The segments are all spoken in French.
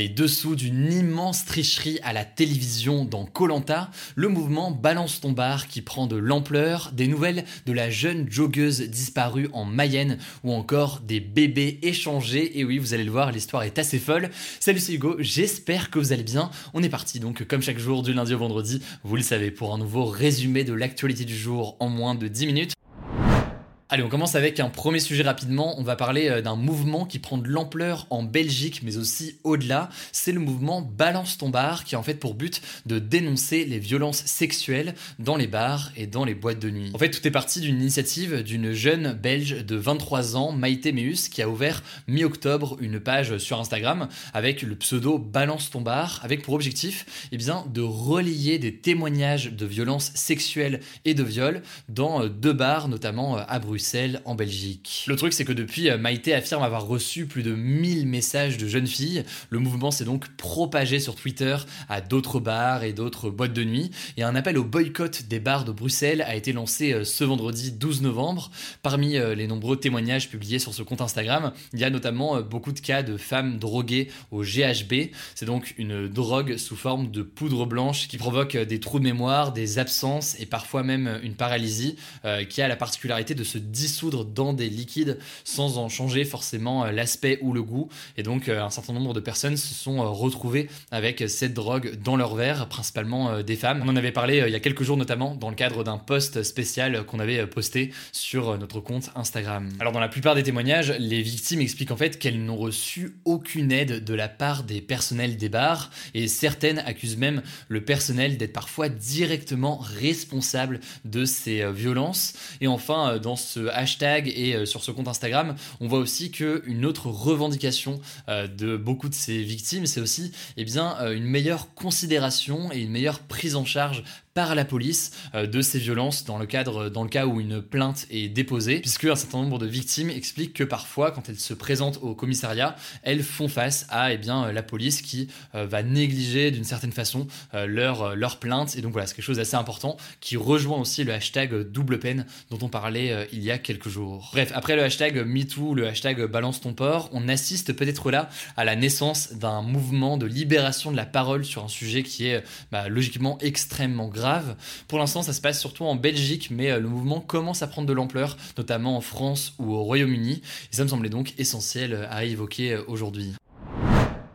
Les dessous d'une immense tricherie à la télévision dans Colanta, le mouvement Balance ton bar qui prend de l'ampleur, des nouvelles de la jeune joggeuse disparue en Mayenne ou encore des bébés échangés. Et oui, vous allez le voir, l'histoire est assez folle. Salut, c'est Hugo, j'espère que vous allez bien. On est parti donc comme chaque jour du lundi au vendredi, vous le savez, pour un nouveau résumé de l'actualité du jour en moins de 10 minutes. Allez, on commence avec un premier sujet rapidement. On va parler euh, d'un mouvement qui prend de l'ampleur en Belgique, mais aussi au-delà. C'est le mouvement Balance ton bar, qui a en fait pour but de dénoncer les violences sexuelles dans les bars et dans les boîtes de nuit. En fait, tout est parti d'une initiative d'une jeune belge de 23 ans, Maïté Meus, qui a ouvert mi-octobre une page sur Instagram avec le pseudo Balance ton bar, avec pour objectif eh bien, de relayer des témoignages de violences sexuelles et de viols dans euh, deux bars, notamment euh, à Bruxelles en Belgique. Le truc, c'est que depuis, euh, Maïté affirme avoir reçu plus de 1000 messages de jeunes filles. Le mouvement s'est donc propagé sur Twitter à d'autres bars et d'autres boîtes de nuit. Et un appel au boycott des bars de Bruxelles a été lancé euh, ce vendredi 12 novembre. Parmi euh, les nombreux témoignages publiés sur ce compte Instagram, il y a notamment beaucoup de cas de femmes droguées au GHB. C'est donc une drogue sous forme de poudre blanche qui provoque des trous de mémoire, des absences et parfois même une paralysie qui a la particularité de se dissoudre dans des liquides sans en changer forcément euh, l'aspect ou le goût. Et donc euh, un certain nombre de personnes se sont euh, retrouvées avec cette drogue dans leur verre, principalement des femmes. On en avait parlé il y a quelques jours notamment dans le cadre d'un post spécial qu'on avait posté sur notre compte Instagram. Alors dans la plupart des témoignages, les victimes expliquent en fait qu'elles n'ont reçu aucune aide de la part des personnels des bars et certaines accusent même le personnel d'être parfois directement responsable de ces violences. Et enfin, dans ce hashtag et euh, sur ce compte Instagram, on voit aussi qu'une autre revendication euh, de beaucoup de ces victimes, c'est aussi eh bien, euh, une meilleure considération et une meilleure prise en charge par la police de ces violences dans le cadre dans le cas où une plainte est déposée puisque un certain nombre de victimes expliquent que parfois quand elles se présentent au commissariat elles font face à eh bien la police qui va négliger d'une certaine façon leur leur plainte. Et donc voilà c'est quelque chose d'assez important qui rejoint aussi le hashtag double peine dont on parlait il y a quelques jours bref après le hashtag MeToo le hashtag balance ton port on assiste peut-être là à la naissance d'un mouvement de libération de la parole sur un sujet qui est bah, logiquement extrêmement grave pour l'instant, ça se passe surtout en Belgique, mais euh, le mouvement commence à prendre de l'ampleur, notamment en France ou au Royaume-Uni. Et ça me semblait donc essentiel à évoquer euh, aujourd'hui.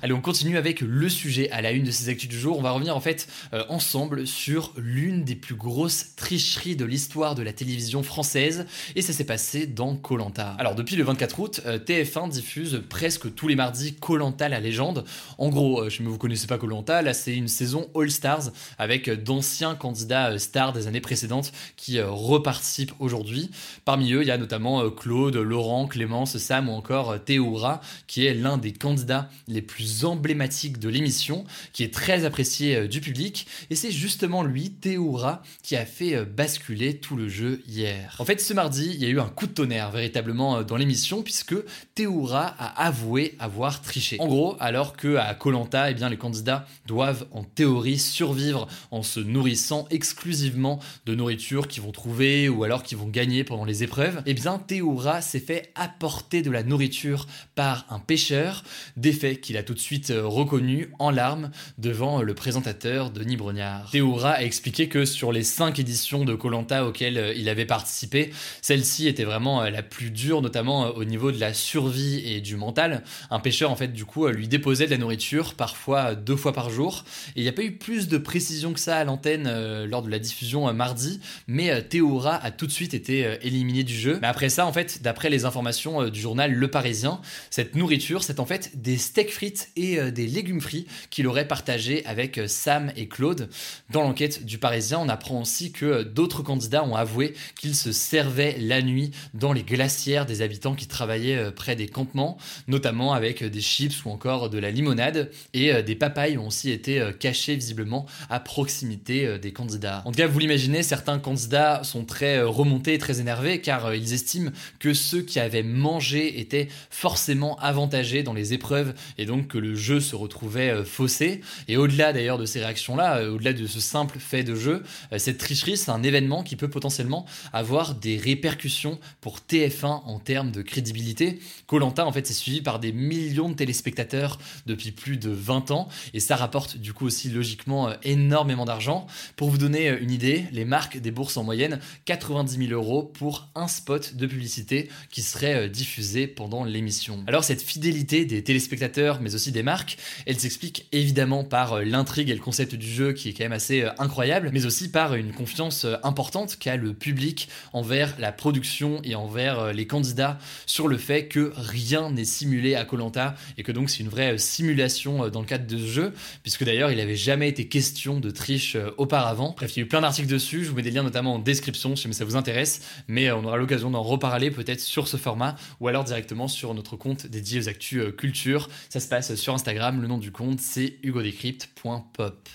Allez, on continue avec le sujet à la une de ces actus du jour. On va revenir en fait euh, ensemble sur l'une des plus grosses tricheries de l'histoire de la télévision française et ça s'est passé dans Colanta. Alors depuis le 24 août, euh, TF1 diffuse presque tous les mardis Colanta la légende. En gros, euh, je ne vous connaissez pas Colanta, là c'est une saison All Stars avec d'anciens candidats stars des années précédentes qui reparticipent aujourd'hui. Parmi eux, il y a notamment Claude, Laurent, Clémence, Sam ou encore Théoura qui est l'un des candidats les plus emblématique de l'émission, qui est très apprécié euh, du public, et c'est justement lui, Théoura, qui a fait euh, basculer tout le jeu hier. En fait, ce mardi, il y a eu un coup de tonnerre véritablement euh, dans l'émission, puisque Théoura a avoué avoir triché. En gros, alors que à Colanta, eh bien, les candidats doivent en théorie survivre en se nourrissant exclusivement de nourriture qu'ils vont trouver ou alors qu'ils vont gagner pendant les épreuves, eh bien, Théoura s'est fait apporter de la nourriture par un pêcheur, des faits qu'il a tout de suite euh, reconnu en larmes devant le présentateur Denis Brognard. Théoura a expliqué que sur les cinq éditions de Colanta auxquelles euh, il avait participé, celle-ci était vraiment la plus dure, notamment au niveau de la survie et du mental. Un pêcheur, en fait, du coup, lui déposait de la nourriture, parfois deux fois par jour. Et il n'y a pas eu plus de précision que ça à l'antenne lors de la diffusion mardi, mais Théoura a tout de suite été éliminé du jeu. Mais après ça, en fait, d'après les informations du journal Le Parisien, cette nourriture, c'est en fait des steaks frites et euh, des légumes frits qu'il aurait partagé avec euh, Sam et Claude. Dans l'enquête du Parisien, on apprend aussi que euh, d'autres candidats ont avoué qu'ils se servaient la nuit dans les glacières des habitants qui travaillaient près des campements, notamment avec des chips ou encore de la limonade, et des papayes ont aussi été cachées visiblement à proximité des candidats. En tout cas, vous l'imaginez, certains candidats sont très remontés très énervés car ils estiment que ceux qui avaient mangé étaient forcément avantagés dans les épreuves et donc le jeu se retrouvait euh, faussé. Et au-delà d'ailleurs de ces réactions-là, euh, au-delà de ce simple fait de jeu, euh, cette tricherie, c'est un événement qui peut potentiellement avoir des répercussions pour TF1 en termes de crédibilité. Colanta, en fait, c'est suivi par des millions de téléspectateurs depuis plus de 20 ans et ça rapporte du coup aussi logiquement énormément d'argent. Pour vous donner une idée, les marques déboursent en moyenne 90 000 euros pour un spot de publicité qui serait diffusé pendant l'émission. Alors cette fidélité des téléspectateurs mais aussi des marques, elle s'explique évidemment par euh, l'intrigue et le concept du jeu qui est quand même assez euh, incroyable, mais aussi par une confiance euh, importante qu'a le public envers la production et envers les candidats sur le fait que rien n'est simulé à Colanta et que donc c'est une vraie simulation dans le cadre de ce jeu, puisque d'ailleurs il n'avait jamais été question de triche auparavant. Bref, il y a eu plein d'articles dessus, je vous mets des liens notamment en description si ça vous intéresse, mais on aura l'occasion d'en reparler peut-être sur ce format ou alors directement sur notre compte dédié aux actus culture. Ça se passe sur Instagram, le nom du compte c'est hugodécrypte.pop.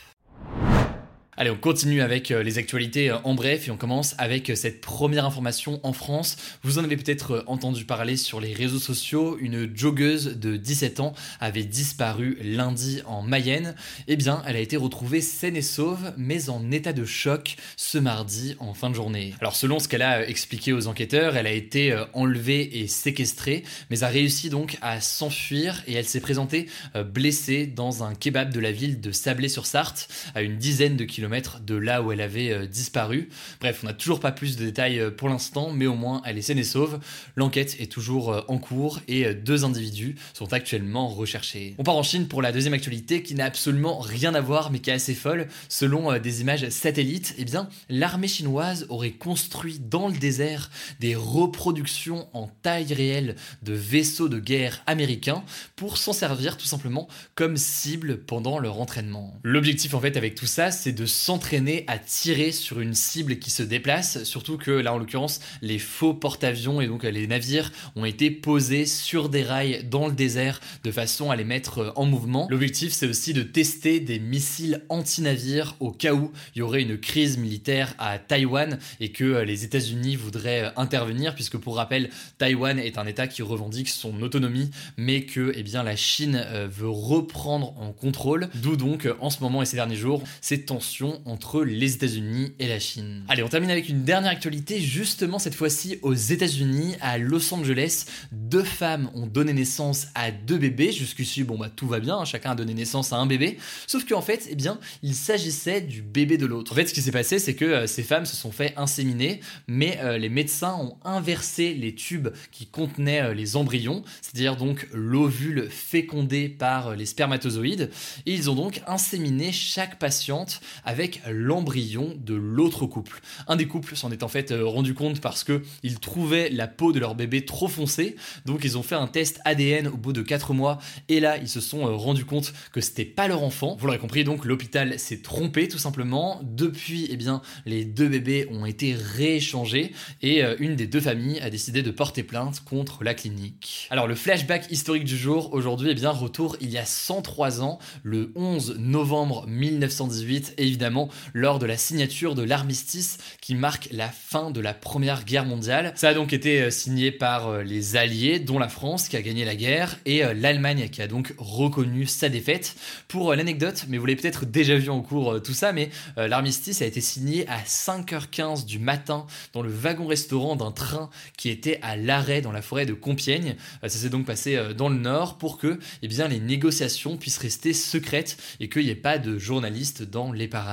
Allez, on continue avec euh, les actualités euh, en bref et on commence avec euh, cette première information en France. Vous en avez peut-être entendu parler sur les réseaux sociaux. Une joggeuse de 17 ans avait disparu lundi en Mayenne. Eh bien, elle a été retrouvée saine et sauve, mais en état de choc ce mardi en fin de journée. Alors, selon ce qu'elle a expliqué aux enquêteurs, elle a été enlevée et séquestrée, mais a réussi donc à s'enfuir et elle s'est présentée blessée dans un kebab de la ville de Sablé-sur-Sarthe, à une dizaine de kilomètres de là où elle avait euh, disparu. Bref, on n'a toujours pas plus de détails euh, pour l'instant, mais au moins elle est saine et sauve. L'enquête est toujours euh, en cours et deux individus sont actuellement recherchés. On part en Chine pour la deuxième actualité qui n'a absolument rien à voir mais qui est assez folle. Selon des images satellites, eh bien, l'armée chinoise aurait construit dans le désert des reproductions en taille réelle de vaisseaux de guerre américains pour s'en servir tout simplement comme cible pendant leur entraînement. L'objectif en fait avec tout ça, c'est de s'entraîner à tirer sur une cible qui se déplace, surtout que là en l'occurrence les faux porte-avions et donc les navires ont été posés sur des rails dans le désert de façon à les mettre en mouvement. L'objectif c'est aussi de tester des missiles anti-navires au cas où il y aurait une crise militaire à Taïwan et que les États-Unis voudraient intervenir puisque pour rappel Taïwan est un État qui revendique son autonomie mais que eh bien, la Chine euh, veut reprendre en contrôle d'où donc en ce moment et ces derniers jours ces tensions entre les États-Unis et la Chine. Allez, on termine avec une dernière actualité, justement cette fois-ci aux États-Unis, à Los Angeles. Deux femmes ont donné naissance à deux bébés. Jusqu'ici, bon bah tout va bien, hein, chacun a donné naissance à un bébé. Sauf qu'en fait, eh bien, il s'agissait du bébé de l'autre. En fait, ce qui s'est passé, c'est que euh, ces femmes se sont fait inséminer, mais euh, les médecins ont inversé les tubes qui contenaient euh, les embryons, c'est-à-dire donc l'ovule fécondé par les spermatozoïdes, et ils ont donc inséminé chaque patiente avec l'embryon de l'autre couple. Un des couples s'en est en fait euh, rendu compte parce que ils trouvaient la peau de leur bébé trop foncée, donc ils ont fait un test ADN au bout de 4 mois et là ils se sont euh, rendus compte que c'était pas leur enfant. Vous l'aurez compris, donc l'hôpital s'est trompé tout simplement. Depuis, eh bien, les deux bébés ont été rééchangés et euh, une des deux familles a décidé de porter plainte contre la clinique. Alors le flashback historique du jour aujourd'hui, eh bien, retour il y a 103 ans, le 11 novembre 1918, évidemment lors de la signature de l'armistice qui marque la fin de la Première Guerre mondiale. Ça a donc été euh, signé par euh, les Alliés, dont la France qui a gagné la guerre, et euh, l'Allemagne qui a donc reconnu sa défaite. Pour l'anecdote, mais vous l'avez peut-être déjà vu en cours tout ça, mais l'armistice a été signé à 5h15 du matin dans le wagon-restaurant d'un train qui était à l'arrêt dans la forêt de Compiègne. Ça s'est donc passé dans le nord pour que eh bien, les négociations puissent rester secrètes et qu'il n'y ait pas de journalistes dans les parages.